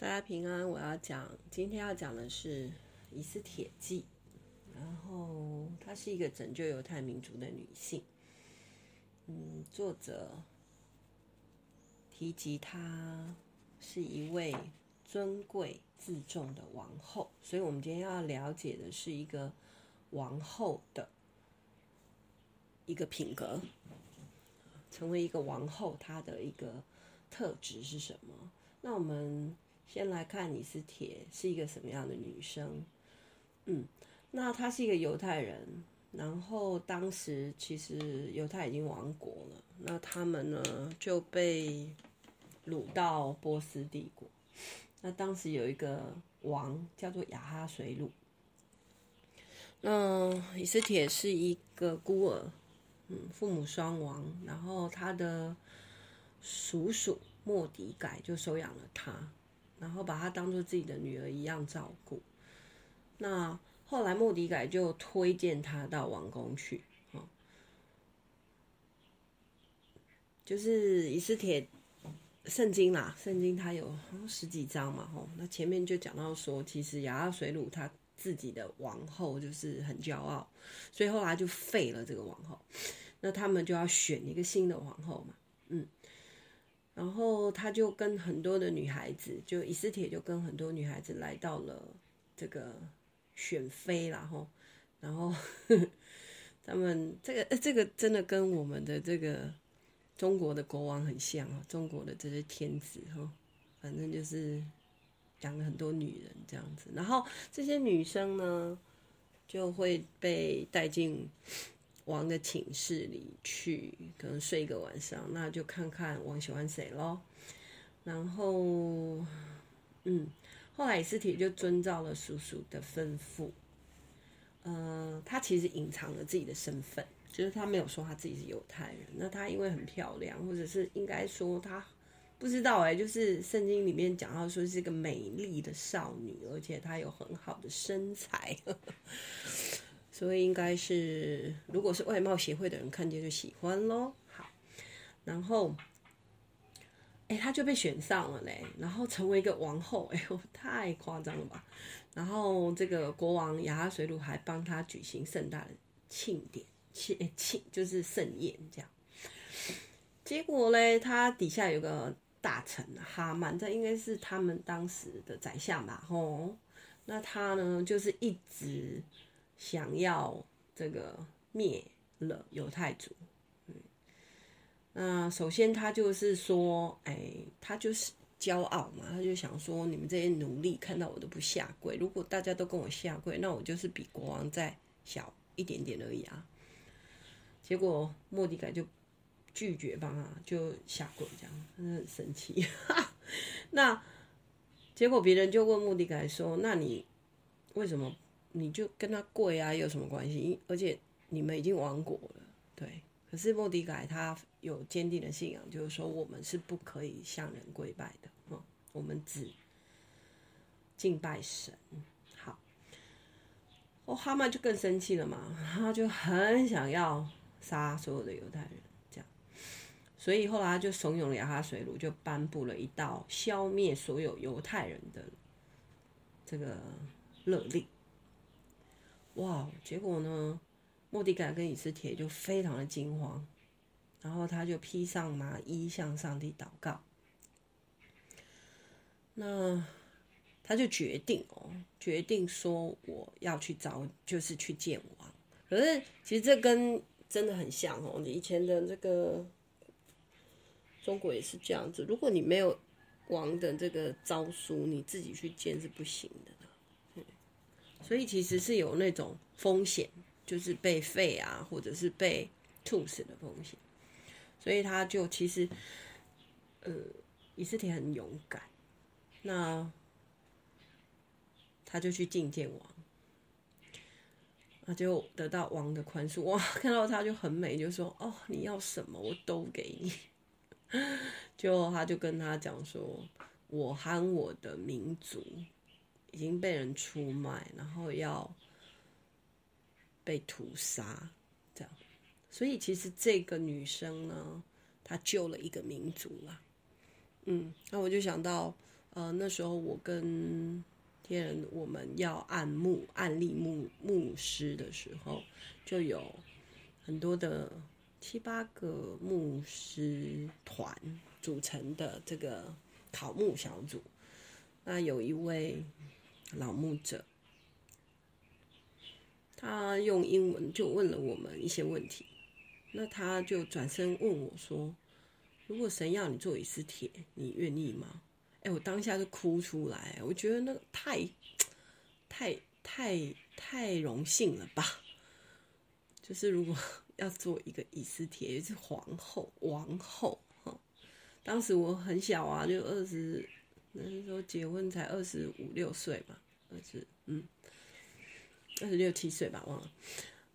大家平安，我要讲，今天要讲的是以斯帖记，然后她是一个拯救犹太民族的女性。嗯，作者提及她是一位尊贵自重的王后，所以我们今天要了解的是一个王后的一个品格，成为一个王后，她的一个特质是什么？那我们。先来看以斯帖是一个什么样的女生，嗯，那她是一个犹太人，然后当时其实犹太已经亡国了，那他们呢就被掳到波斯帝国，那当时有一个王叫做亚哈随鲁，那以斯帖是一个孤儿，嗯，父母双亡，然后他的叔叔莫底改就收养了他。然后把她当做自己的女儿一样照顾。那后来莫迪改就推荐她到王宫去，就是以斯帖圣经啦，圣经它有十几章嘛，吼。那前面就讲到说，其实亚哈随鲁他自己的王后就是很骄傲，所以后来就废了这个王后。那他们就要选一个新的王后嘛，嗯。然后他就跟很多的女孩子，就以斯帖就跟很多女孩子来到了这个选妃，然后，然后他们这个这个真的跟我们的这个中国的国王很像啊，中国的这些天子哈，反正就是养了很多女人这样子，然后这些女生呢就会被带进。王的寝室里去，可能睡一个晚上，那就看看王喜欢谁咯。然后，嗯，后来以斯帖就遵照了叔叔的吩咐。呃，他其实隐藏了自己的身份，就是他没有说他自己是犹太人。那他因为很漂亮，或者是应该说他不知道哎、就是圣经里面讲到说是一个美丽的少女，而且她有很好的身材。所以应该是，如果是外貌协会的人看见就喜欢咯。好，然后，哎，他就被选上了嘞，然后成为一个王后，哎呦，太夸张了吧！然后这个国王亚哈水鲁还帮他举行盛大的庆典，庆庆就是盛宴这样。结果嘞，他底下有个大臣哈曼，这应该是他们当时的宰相吧？吼，那他呢，就是一直。想要这个灭了犹太族，嗯，那首先他就是说，哎，他就是骄傲嘛，他就想说，你们这些奴隶看到我都不下跪，如果大家都跟我下跪，那我就是比国王再小一点点而已啊。结果莫迪改就拒绝帮他，就下跪，这样，真的很生气。那结果别人就问莫迪改说，那你为什么？你就跟他跪啊，有什么关系？而且你们已经亡国了，对。可是莫迪改他有坚定的信仰，就是说我们是不可以向人跪拜的，嗯，我们只敬拜神。好，哦，哈曼就更生气了嘛，他就很想要杀所有的犹太人，这样。所以后来他就怂恿了亚哈水鲁，就颁布了一道消灭所有犹太人的这个勒令。哇！结果呢，莫迪改跟以斯帖就非常的惊慌，然后他就披上麻衣向上帝祷告。那他就决定哦，决定说我要去找，就是去见王。可是其实这跟真的很像哦，你以前的这个中国也是这样子，如果你没有王的这个诏书，你自己去见是不行的。所以其实是有那种风险，就是被废啊，或者是被处死的风险。所以他就其实，呃，以斯帖很勇敢，那他就去觐见王，那就得到王的宽恕。哇，看到他就很美，就说：“哦，你要什么我都给你。”就他就跟他讲说：“我喊我的民族。”已经被人出卖，然后要被屠杀，这样。所以其实这个女生呢，她救了一个民族啦。嗯，那我就想到呃，那时候我跟天人我们要按牧、按立牧牧师的时候，就有很多的七八个牧师团组成的这个考牧小组。那有一位老牧者，他用英文就问了我们一些问题。那他就转身问我说：“如果神要你做以斯帖，你愿意吗？”哎，我当下就哭出来，我觉得那个太、太、太、太荣幸了吧！就是如果要做一个以斯帖，也是皇后、王后哈。当时我很小啊，就二十，那时候结婚才二十五六岁吧，二十嗯，二十六七岁吧，忘了。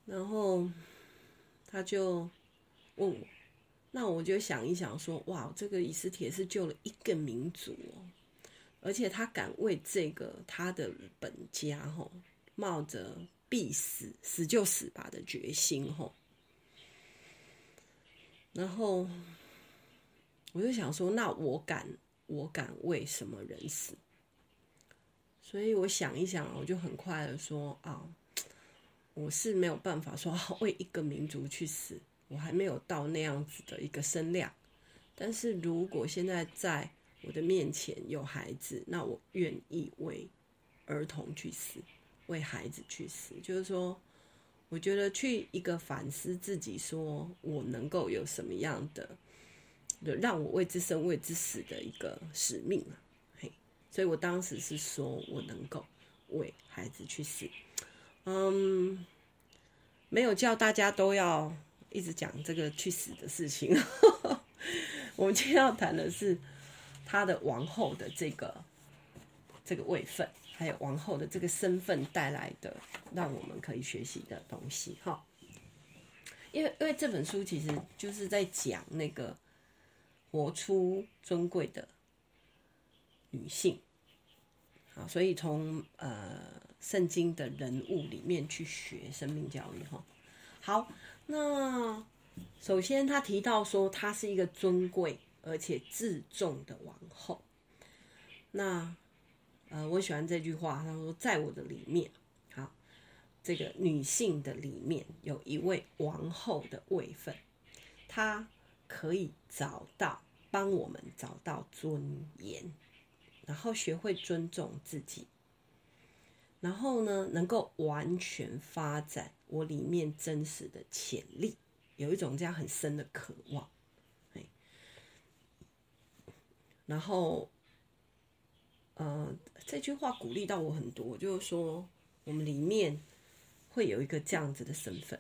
然后。他就问我，那我就想一想说，哇，这个以斯帖是救了一个民族哦，而且他敢为这个他的本家吼，冒着必死死就死吧的决心吼，然后我就想说，那我敢，我敢为什么人死？所以我想一想，我就很快的说啊。我是没有办法说为一个民族去死，我还没有到那样子的一个身量。但是如果现在在我的面前有孩子，那我愿意为儿童去死，为孩子去死。就是说，我觉得去一个反思自己，说我能够有什么样的，让我为之生为之死的一个使命啊。嘿，所以我当时是说我能够为孩子去死。嗯，没有叫大家都要一直讲这个去死的事情。我们今天要谈的是他的王后的这个这个位分，还有王后的这个身份带来的让我们可以学习的东西。哈，因为因为这本书其实就是在讲那个活出尊贵的女性。啊，所以从呃。圣经的人物里面去学生命教育哈，好，那首先他提到说她是一个尊贵而且自重的王后，那呃我喜欢这句话，他说在我的里面，好，这个女性的里面有一位王后的位分，她可以找到帮我们找到尊严，然后学会尊重自己。然后呢，能够完全发展我里面真实的潜力，有一种这样很深的渴望，然后，呃，这句话鼓励到我很多，就是说我们里面会有一个这样子的身份，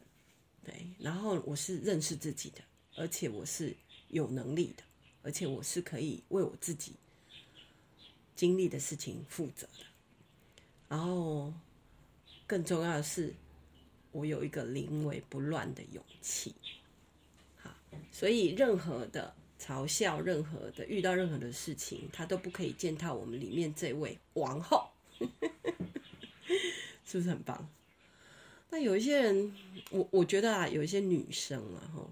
对。然后我是认识自己的，而且我是有能力的，而且我是可以为我自己经历的事情负责的。然后，更重要的是，我有一个临危不乱的勇气。好，所以任何的嘲笑，任何的遇到任何的事情，他都不可以践踏我们里面这位王后，是不是很棒？那有一些人，我我觉得啊，有一些女生啊，哈，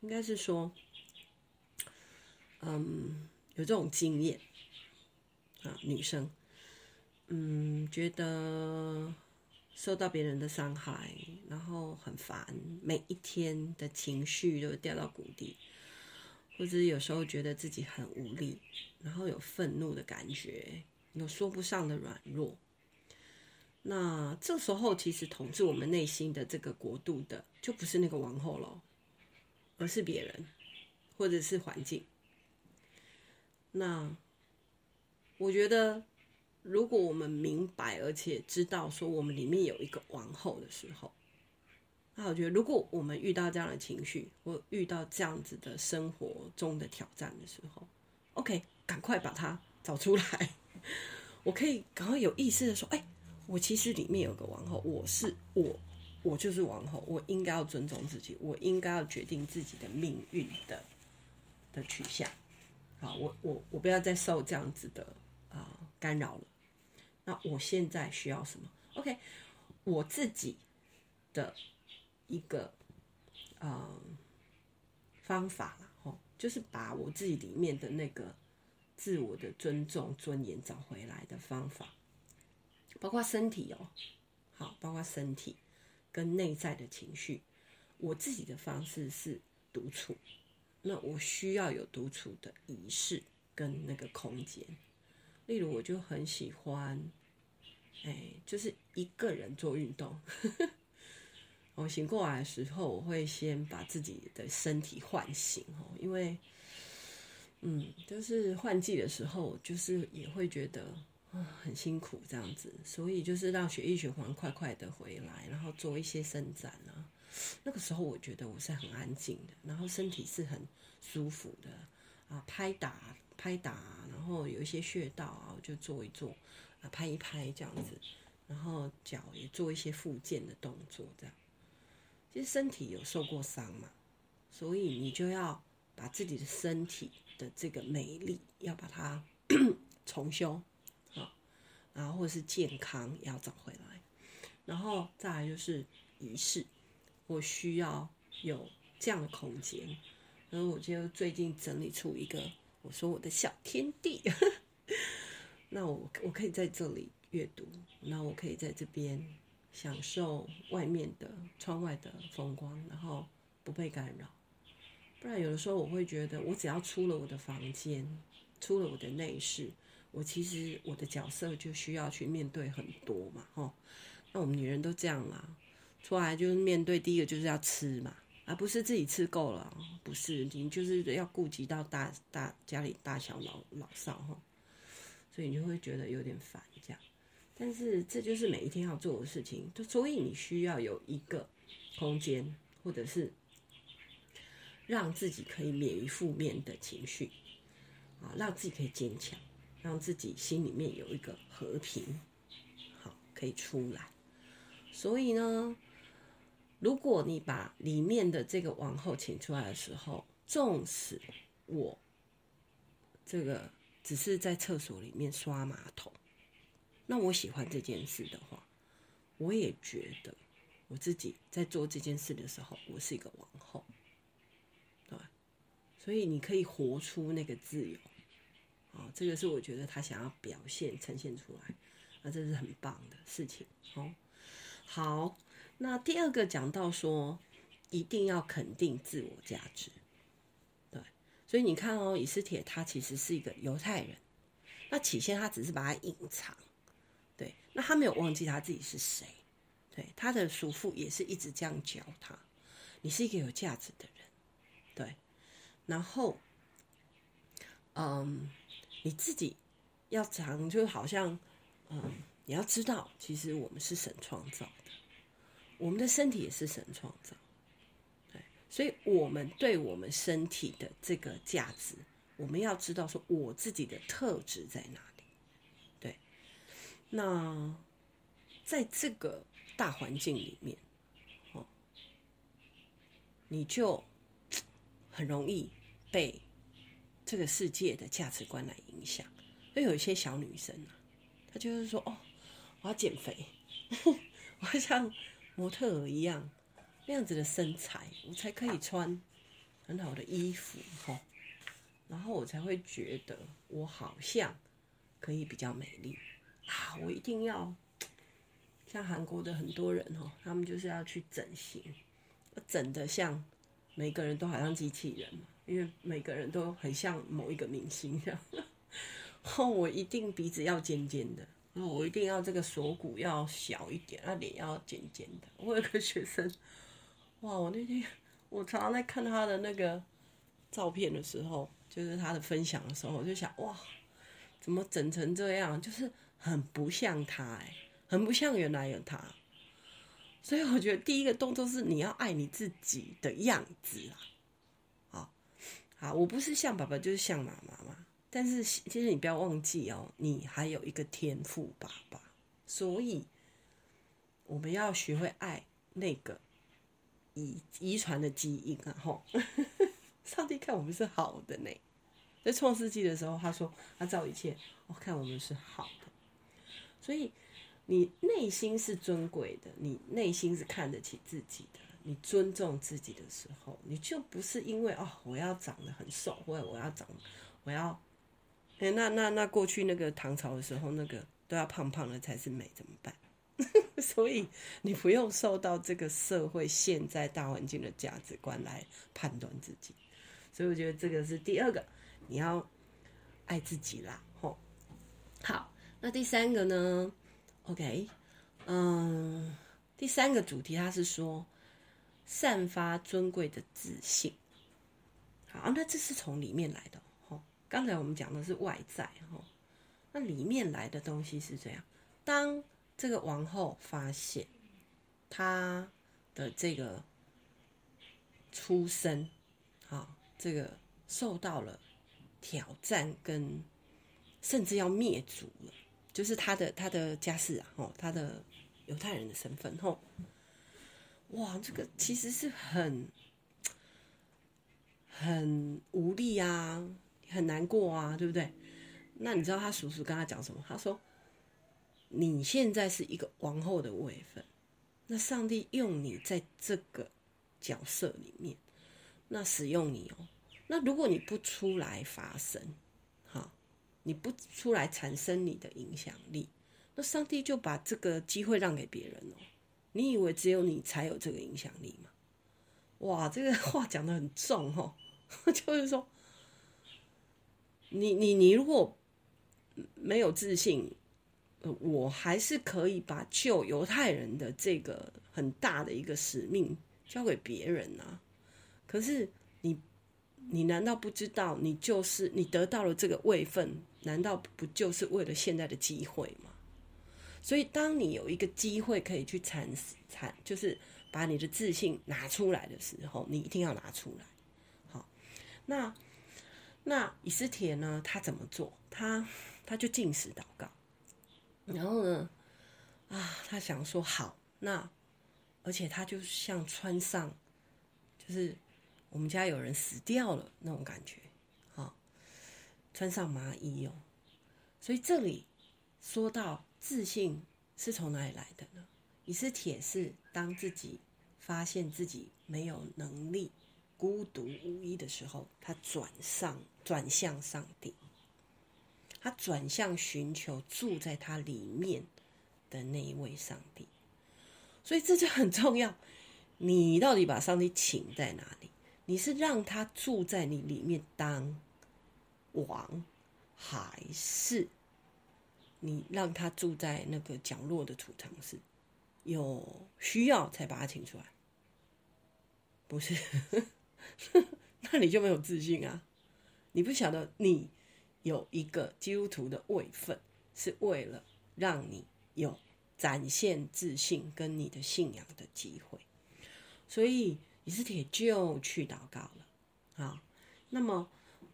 应该是说，嗯，有这种经验啊，女生。嗯，觉得受到别人的伤害，然后很烦，每一天的情绪都掉到谷底，或者有时候觉得自己很无力，然后有愤怒的感觉，有说不上的软弱。那这时候，其实统治我们内心的这个国度的，就不是那个王后了，而是别人，或者是环境。那我觉得。如果我们明白而且知道说我们里面有一个王后的时候，那我觉得如果我们遇到这样的情绪或遇到这样子的生活中的挑战的时候，OK，赶快把它找出来。我可以赶快有意识的说，哎，我其实里面有个王后，我是我，我就是王后，我应该要尊重自己，我应该要决定自己的命运的的取向。好，我我我不要再受这样子的啊、干扰了。那我现在需要什么？OK，我自己的一个呃方法啦，吼，就是把我自己里面的那个自我的尊重、尊严找回来的方法，包括身体哦，好，包括身体跟内在的情绪。我自己的方式是独处，那我需要有独处的仪式跟那个空间。例如，我就很喜欢，哎，就是一个人做运动。我醒过来的时候，我会先把自己的身体唤醒哦，因为。嗯，就是换季的时候，就是也会觉得啊很辛苦这样子，所以就是让血液循环快快的回来，然后做一些伸展啊。那个时候我觉得我是很安静的，然后身体是很舒服的啊，拍打拍打，然后有一些穴道啊，我就做一做啊，拍一拍这样子，然后脚也做一些复健的动作这样。其实身体有受过伤嘛，所以你就要把自己的身体。的这个美丽要把它 重修啊，然后或是健康要找回来，然后再来就是仪式，我需要有这样的空间，然后我就最近整理出一个，我说我的小天地，那我我可以在这里阅读，那我可以在这边享受外面的窗外的风光，然后不被干扰。不然有的时候我会觉得，我只要出了我的房间，出了我的内室，我其实我的角色就需要去面对很多嘛，吼。那我们女人都这样啦，出来就是面对第一个就是要吃嘛，而不是自己吃够了，不是你就是要顾及到大大家里大小老老少哈，所以你就会觉得有点烦这样。但是这就是每一天要做的事情，就所以你需要有一个空间，或者是。让自己可以免于负面的情绪，啊，让自己可以坚强，让自己心里面有一个和平，好，可以出来。所以呢，如果你把里面的这个王后请出来的时候，纵使我这个只是在厕所里面刷马桶，那我喜欢这件事的话，我也觉得我自己在做这件事的时候，我是一个王后。对所以你可以活出那个自由，啊，这个是我觉得他想要表现、呈现出来，那这是很棒的事情。哦，好，那第二个讲到说，一定要肯定自我价值，对，所以你看哦，以斯帖他其实是一个犹太人，那起先他只是把他隐藏，对，那他没有忘记他自己是谁，对，他的叔父也是一直这样教他，你是一个有价值的人，对。然后，嗯，你自己要常就好像，嗯，你要知道，其实我们是神创造，我们的身体也是神创造，对，所以我们对我们身体的这个价值，我们要知道说我自己的特质在哪里，对，那在这个大环境里面，哦，你就。很容易被这个世界的价值观来影响，所以有一些小女生啊，她就是说：“哦，我要减肥，我想模特儿一样那样子的身材，我才可以穿很好的衣服，吼，然后我才会觉得我好像可以比较美丽啊！我一定要像韩国的很多人哦，他们就是要去整形，整的像。”每个人都好像机器人，因为每个人都很像某一个明星这样。后我一定鼻子要尖尖的，我一定要这个锁骨要小一点，那脸要尖尖的。我有个学生，哇！我那天我常常在看他的那个照片的时候，就是他的分享的时候，我就想，哇，怎么整成这样？就是很不像他哎，很不像原来有他。所以我觉得第一个动作是你要爱你自己的样子啊，好，好，我不是像爸爸就是像妈妈嘛，但是其实你不要忘记哦，你还有一个天赋爸爸，所以我们要学会爱那个遗遗传的基因啊，吼，上帝看我们是好的呢，在创世纪的时候他说他造一切，我看我们是好的，所以。你内心是尊贵的，你内心是看得起自己的，你尊重自己的时候，你就不是因为哦，我要长得很瘦，或者我要长，我要哎，那那那过去那个唐朝的时候，那个都要胖胖的才是美，怎么办？所以你不用受到这个社会现在大环境的价值观来判断自己。所以我觉得这个是第二个，你要爱自己啦。吼，好，那第三个呢？OK，嗯，第三个主题它是说散发尊贵的自信。好，那这是从里面来的。刚才我们讲的是外在，哈，那里面来的东西是这样。当这个王后发现她的这个出身，啊，这个受到了挑战，跟甚至要灭族了，就是她的她的家世啊，哦，她的犹太人的身份，吼，哇，这个其实是很很无力啊。很难过啊，对不对？那你知道他叔叔跟他讲什么？他说：“你现在是一个王后的位分，那上帝用你在这个角色里面，那使用你哦。那如果你不出来发声，哈，你不出来产生你的影响力，那上帝就把这个机会让给别人哦。你以为只有你才有这个影响力吗？哇，这个话讲得很重哦，就是说。”你你你如果没有自信，我还是可以把救犹太人的这个很大的一个使命交给别人啊。可是你你难道不知道，你就是你得到了这个位分，难道不就是为了现在的机会吗？所以当你有一个机会可以去产产，就是把你的自信拿出来的时候，你一定要拿出来。好，那。那以斯帖呢？他怎么做？他他就禁食祷告，然后呢，啊，他想说好，那而且他就像穿上，就是我们家有人死掉了那种感觉，啊，穿上麻衣哦。所以这里说到自信是从哪里来的呢？以斯帖是当自己发现自己没有能力。孤独无依的时候，他转上转向上帝，他转向寻求住在他里面的那一位上帝，所以这就很重要。你到底把上帝请在哪里？你是让他住在你里面当王，还是你让他住在那个角落的储藏室？有需要才把他请出来？不是。那你就没有自信啊！你不晓得你有一个基督徒的位分，是为了让你有展现自信跟你的信仰的机会。所以以斯帖就去祷告了啊。那么，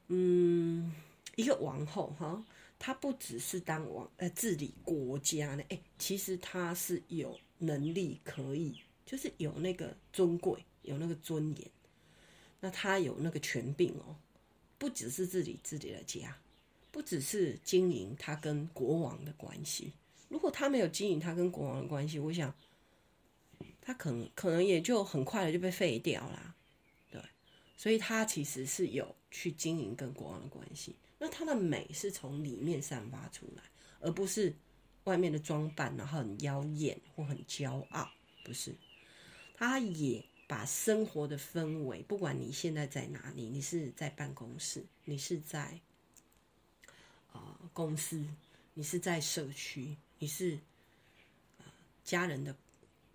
嗯，一个王后哈，她不只是当王呃治理国家呢，哎，其实她是有能力可以，就是有那个尊贵，有那个尊严。那她有那个权柄哦，不只是自己自己的家，不只是经营他跟国王的关系。如果他没有经营他跟国王的关系，我想他可能可能也就很快的就被废掉啦。对，所以他其实是有去经营跟国王的关系。那他的美是从里面散发出来，而不是外面的装扮，然后很妖艳或很骄傲，不是，他也。把生活的氛围，不管你现在在哪里，你是在办公室，你是在啊、公司，你是在社区，你是、呃、家人的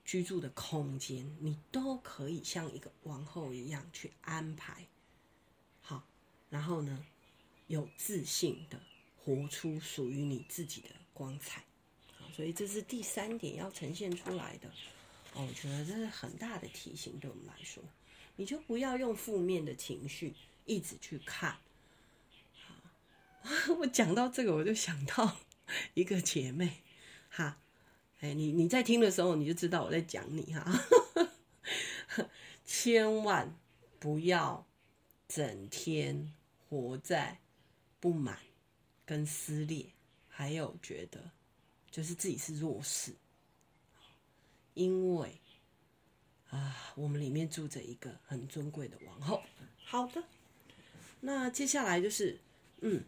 居住的空间，你都可以像一个王后一样去安排好，然后呢，有自信的活出属于你自己的光彩。好，所以这是第三点要呈现出来的。我觉得这是很大的提醒，对我们来说，你就不要用负面的情绪一直去看。我讲到这个，我就想到一个姐妹，哈，哎，你你在听的时候，你就知道我在讲你哈，千万不要整天活在不满跟撕裂，还有觉得就是自己是弱势。因为啊，我们里面住着一个很尊贵的王后。好的，那接下来就是，嗯，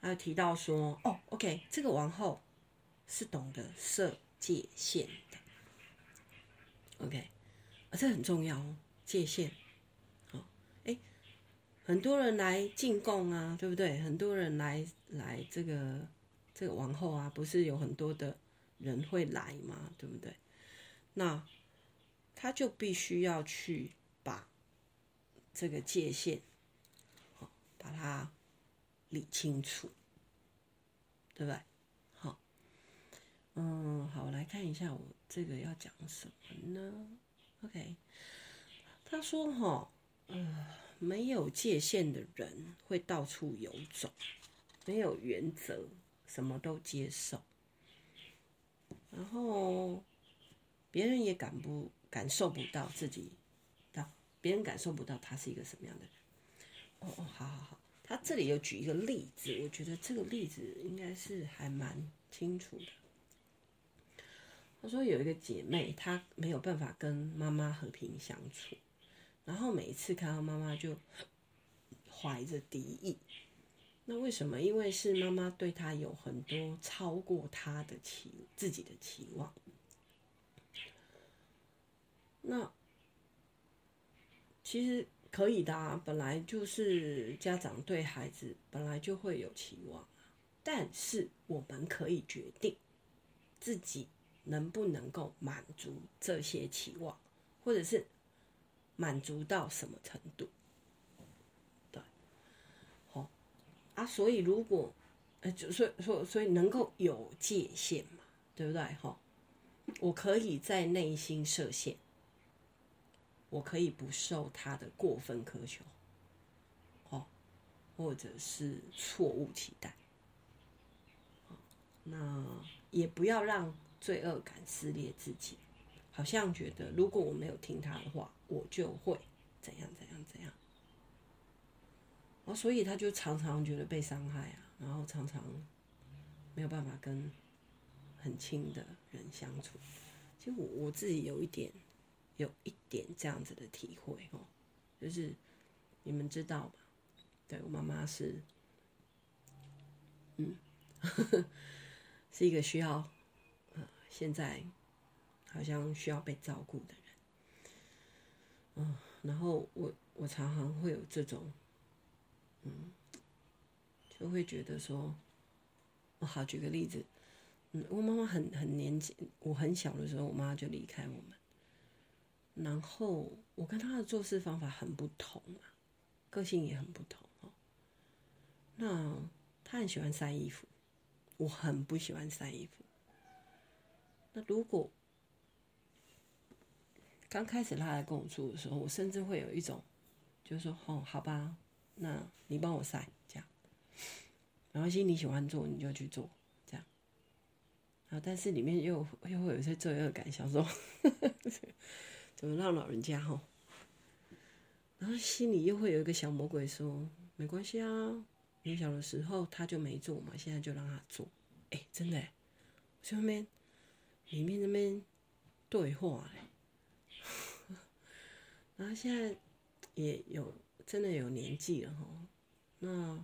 还有提到说，哦，OK，这个王后是懂得设界限的，OK，啊，这很重要哦，界限。好，哎，很多人来进贡啊，对不对？很多人来来这个这个王后啊，不是有很多的人会来吗？对不对？那他就必须要去把这个界限，好，把它理清楚，对不对？好，嗯，好，我来看一下我这个要讲什么呢？OK，他说哈，呃，没有界限的人会到处游走，没有原则，什么都接受，然后。别人也感不感受不到自己，到别人感受不到他是一个什么样的人。哦哦，好好好，他这里有举一个例子，我觉得这个例子应该是还蛮清楚的。他说有一个姐妹，她没有办法跟妈妈和平相处，然后每一次看到妈妈就怀着敌意。那为什么？因为是妈妈对她有很多超过她的期自己的期望。那其实可以的啊，本来就是家长对孩子本来就会有期望，但是我们可以决定自己能不能够满足这些期望，或者是满足到什么程度。对，好啊，所以如果呃，就所以所以所以能够有界限嘛，对不对？哈，我可以在内心设限。我可以不受他的过分苛求，哦，或者是错误期待，那也不要让罪恶感撕裂自己，好像觉得如果我没有听他的话，我就会怎样怎样怎样，哦，所以他就常常觉得被伤害啊，然后常常没有办法跟很亲的人相处。其实我我自己有一点。有一点这样子的体会哦，就是你们知道吧？对，我妈妈是，嗯，是一个需要，呃，现在好像需要被照顾的人，嗯，然后我我常常会有这种，嗯，就会觉得说，我好举个例子，嗯，我妈妈很很年轻，我很小的时候，我妈就离开我们。然后我跟他的做事方法很不同啊，个性也很不同哦。那他很喜欢晒衣服，我很不喜欢晒衣服。那如果刚开始他来跟我住的时候，我甚至会有一种，就是说，哦，好吧，那你帮我晒这样，然后心里喜欢做你就去做这样。啊，但是里面又又会有一些罪恶感，想说。怎么让老人家哈？然后心里又会有一个小魔鬼说：“没关系啊，你小的时候他就没做嘛，现在就让他做。”哎，真的，我那边里面那边对话嘞。然后现在也有真的有年纪了哈。那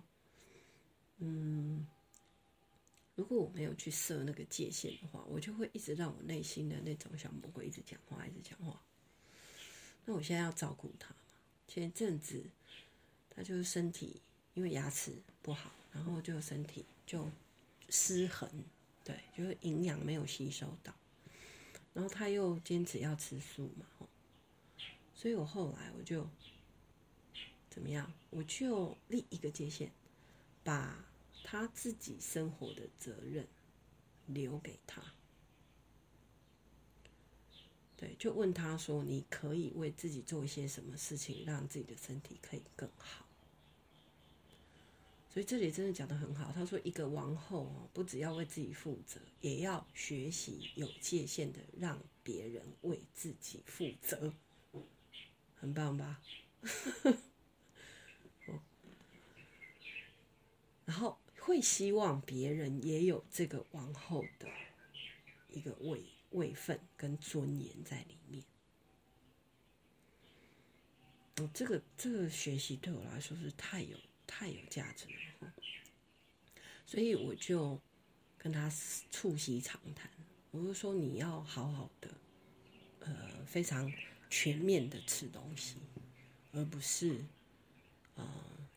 嗯，如果我没有去设那个界限的话，我就会一直让我内心的那种小魔鬼一直讲话，一直讲话。那我现在要照顾他嘛？前阵子他就是身体因为牙齿不好，然后就身体就失衡，对，就是营养没有吸收到，然后他又坚持要吃素嘛，所以我后来我就怎么样？我就立一个界限，把他自己生活的责任留给他。对，就问他说：“你可以为自己做一些什么事情，让自己的身体可以更好？”所以这里真的讲得很好。他说：“一个王后哦不只要为自己负责，也要学习有界限的让别人为自己负责。”很棒吧？然后会希望别人也有这个王后的一个位。位分跟尊严在里面，哦，这个这个学习对我来说是太有太有价值了。所以我就跟他促膝长谈，我就说你要好好的，呃，非常全面的吃东西，而不是，呃，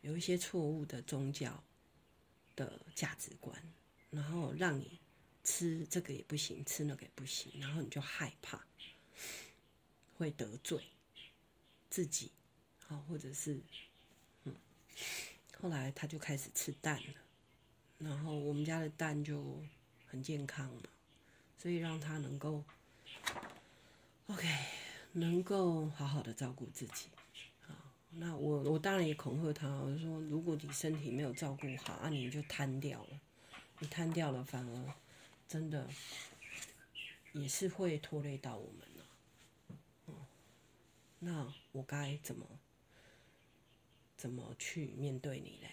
有一些错误的宗教的价值观，然后让你吃这个也不行，吃那个也不行，然后你就害怕会得罪自己，好，或者是，嗯，后来他就开始吃蛋了，然后我们家的蛋就很健康嘛，所以让他能够，OK，能够好好的照顾自己。那我我当然也恐吓他，我说，如果你身体没有照顾好，啊，你就瘫掉了，你瘫掉了，反而真的也是会拖累到我们了。嗯，那我该怎么怎么去面对你嘞？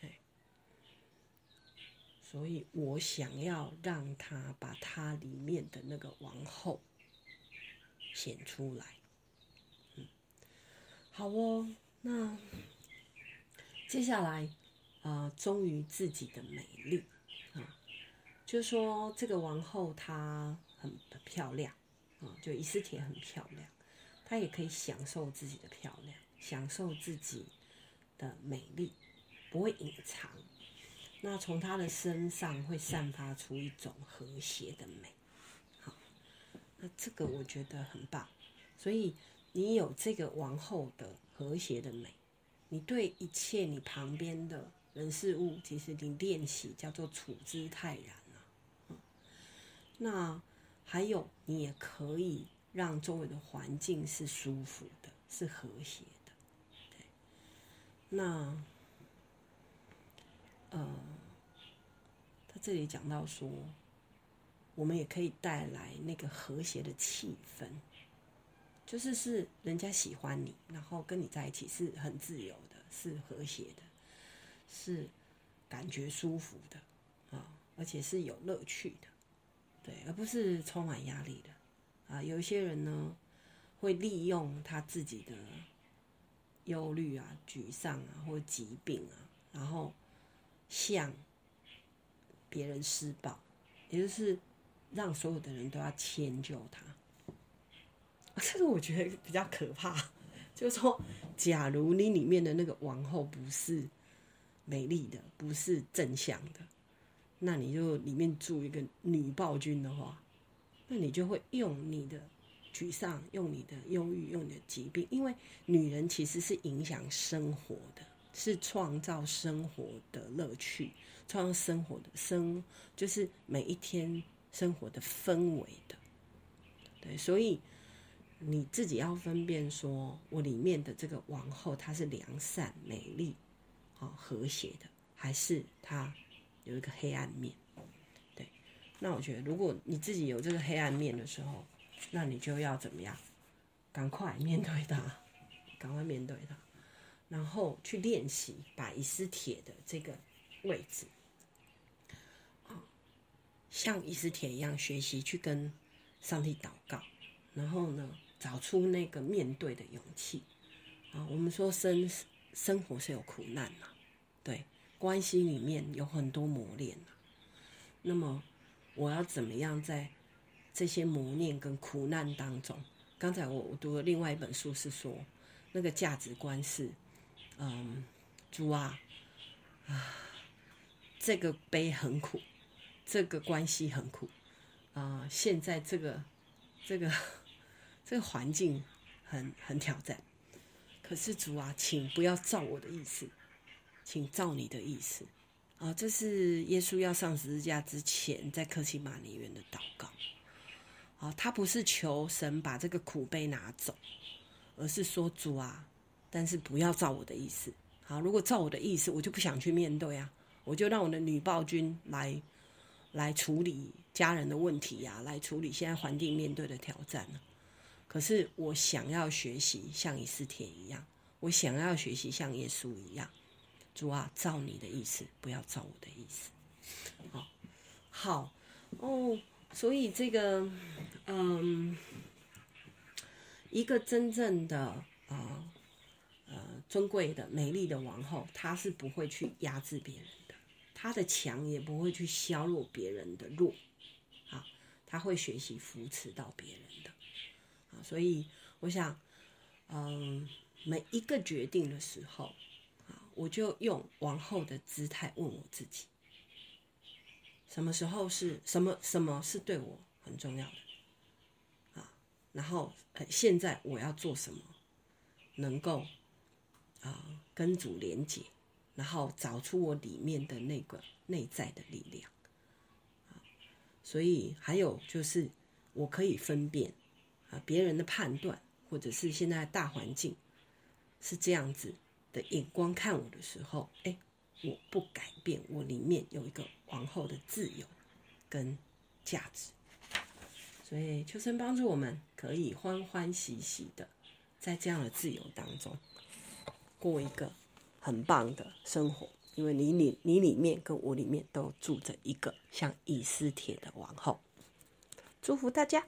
嘿，所以我想要让他把他里面的那个王后显出来。嗯好哦，那接下来啊，呃，忠于自己的美丽，就说这个王后她很漂亮啊，就伊斯帖很漂亮，她也可以享受自己的漂亮，享受自己的美丽，不会隐藏。那从她的身上会散发出一种和谐的美，好，那这个我觉得很棒，所以。你有这个王后的和谐的美，你对一切你旁边的人事物，其实你练习叫做处之泰然。那还有，你也可以让周围的环境是舒服的，是和谐的。对，那，呃，他这里讲到说，我们也可以带来那个和谐的气氛。就是是人家喜欢你，然后跟你在一起是很自由的，是和谐的，是感觉舒服的啊，而且是有乐趣的，对，而不是充满压力的啊。有一些人呢，会利用他自己的忧虑啊、沮丧啊或疾病啊，然后向别人施暴，也就是让所有的人都要迁就他。这个我觉得比较可怕，就是说，假如你里面的那个王后不是美丽的，不是正向的，那你就里面住一个女暴君的话，那你就会用你的沮丧，用你的忧郁，用你的疾病，因为女人其实是影响生活的，是创造生活的乐趣，创造生活的生，就是每一天生活的氛围的，对，所以。你自己要分辨，说我里面的这个王后，她是良善、美丽、好和谐的，还是她有一个黑暗面？对，那我觉得，如果你自己有这个黑暗面的时候，那你就要怎么样？赶快面对它，赶快面对它，然后去练习把以斯帖的这个位置，啊像以斯帖一样学习去跟上帝祷告，然后呢，找出那个面对的勇气啊！我们说生生活是有苦难的，对，关系里面有很多磨练。那么我要怎么样在这些磨练跟苦难当中？刚才我我读了另外一本书，是说那个价值观是，嗯，主啊啊，这个悲很苦，这个关系很苦啊！现在这个这个。这个环境很很挑战，可是主啊，请不要照我的意思，请照你的意思啊！这是耶稣要上十字架之前在客西马尼园的祷告啊！他不是求神把这个苦杯拿走，而是说主啊，但是不要照我的意思。好，如果照我的意思，我就不想去面对啊，我就让我的女暴君来来处理家人的问题呀、啊，来处理现在环境面对的挑战。可是我想要学习像以斯帖一样，我想要学习像耶稣一样，主啊，照你的意思，不要照我的意思。好，好哦，所以这个，嗯，一个真正的啊呃，尊贵的、美丽的王后，她是不会去压制别人的，她的强也不会去削弱别人的弱，啊，他会学习扶持到别人的，啊，所以我想，嗯，每一个决定的时候，我就用王后的姿态问我自己，什么时候是什么什么是对我很重要的，啊，然后呃现在我要做什么，能够啊跟主连接。然后找出我里面的那个内在的力量啊，所以还有就是我可以分辨啊别人的判断，或者是现在大环境是这样子的眼光看我的时候，哎，我不改变，我里面有一个王后的自由跟价值，所以秋生帮助我们可以欢欢喜喜的在这样的自由当中过一个。很棒的生活，因为你里你里面跟我里面都住着一个像以斯帖的王后，祝福大家。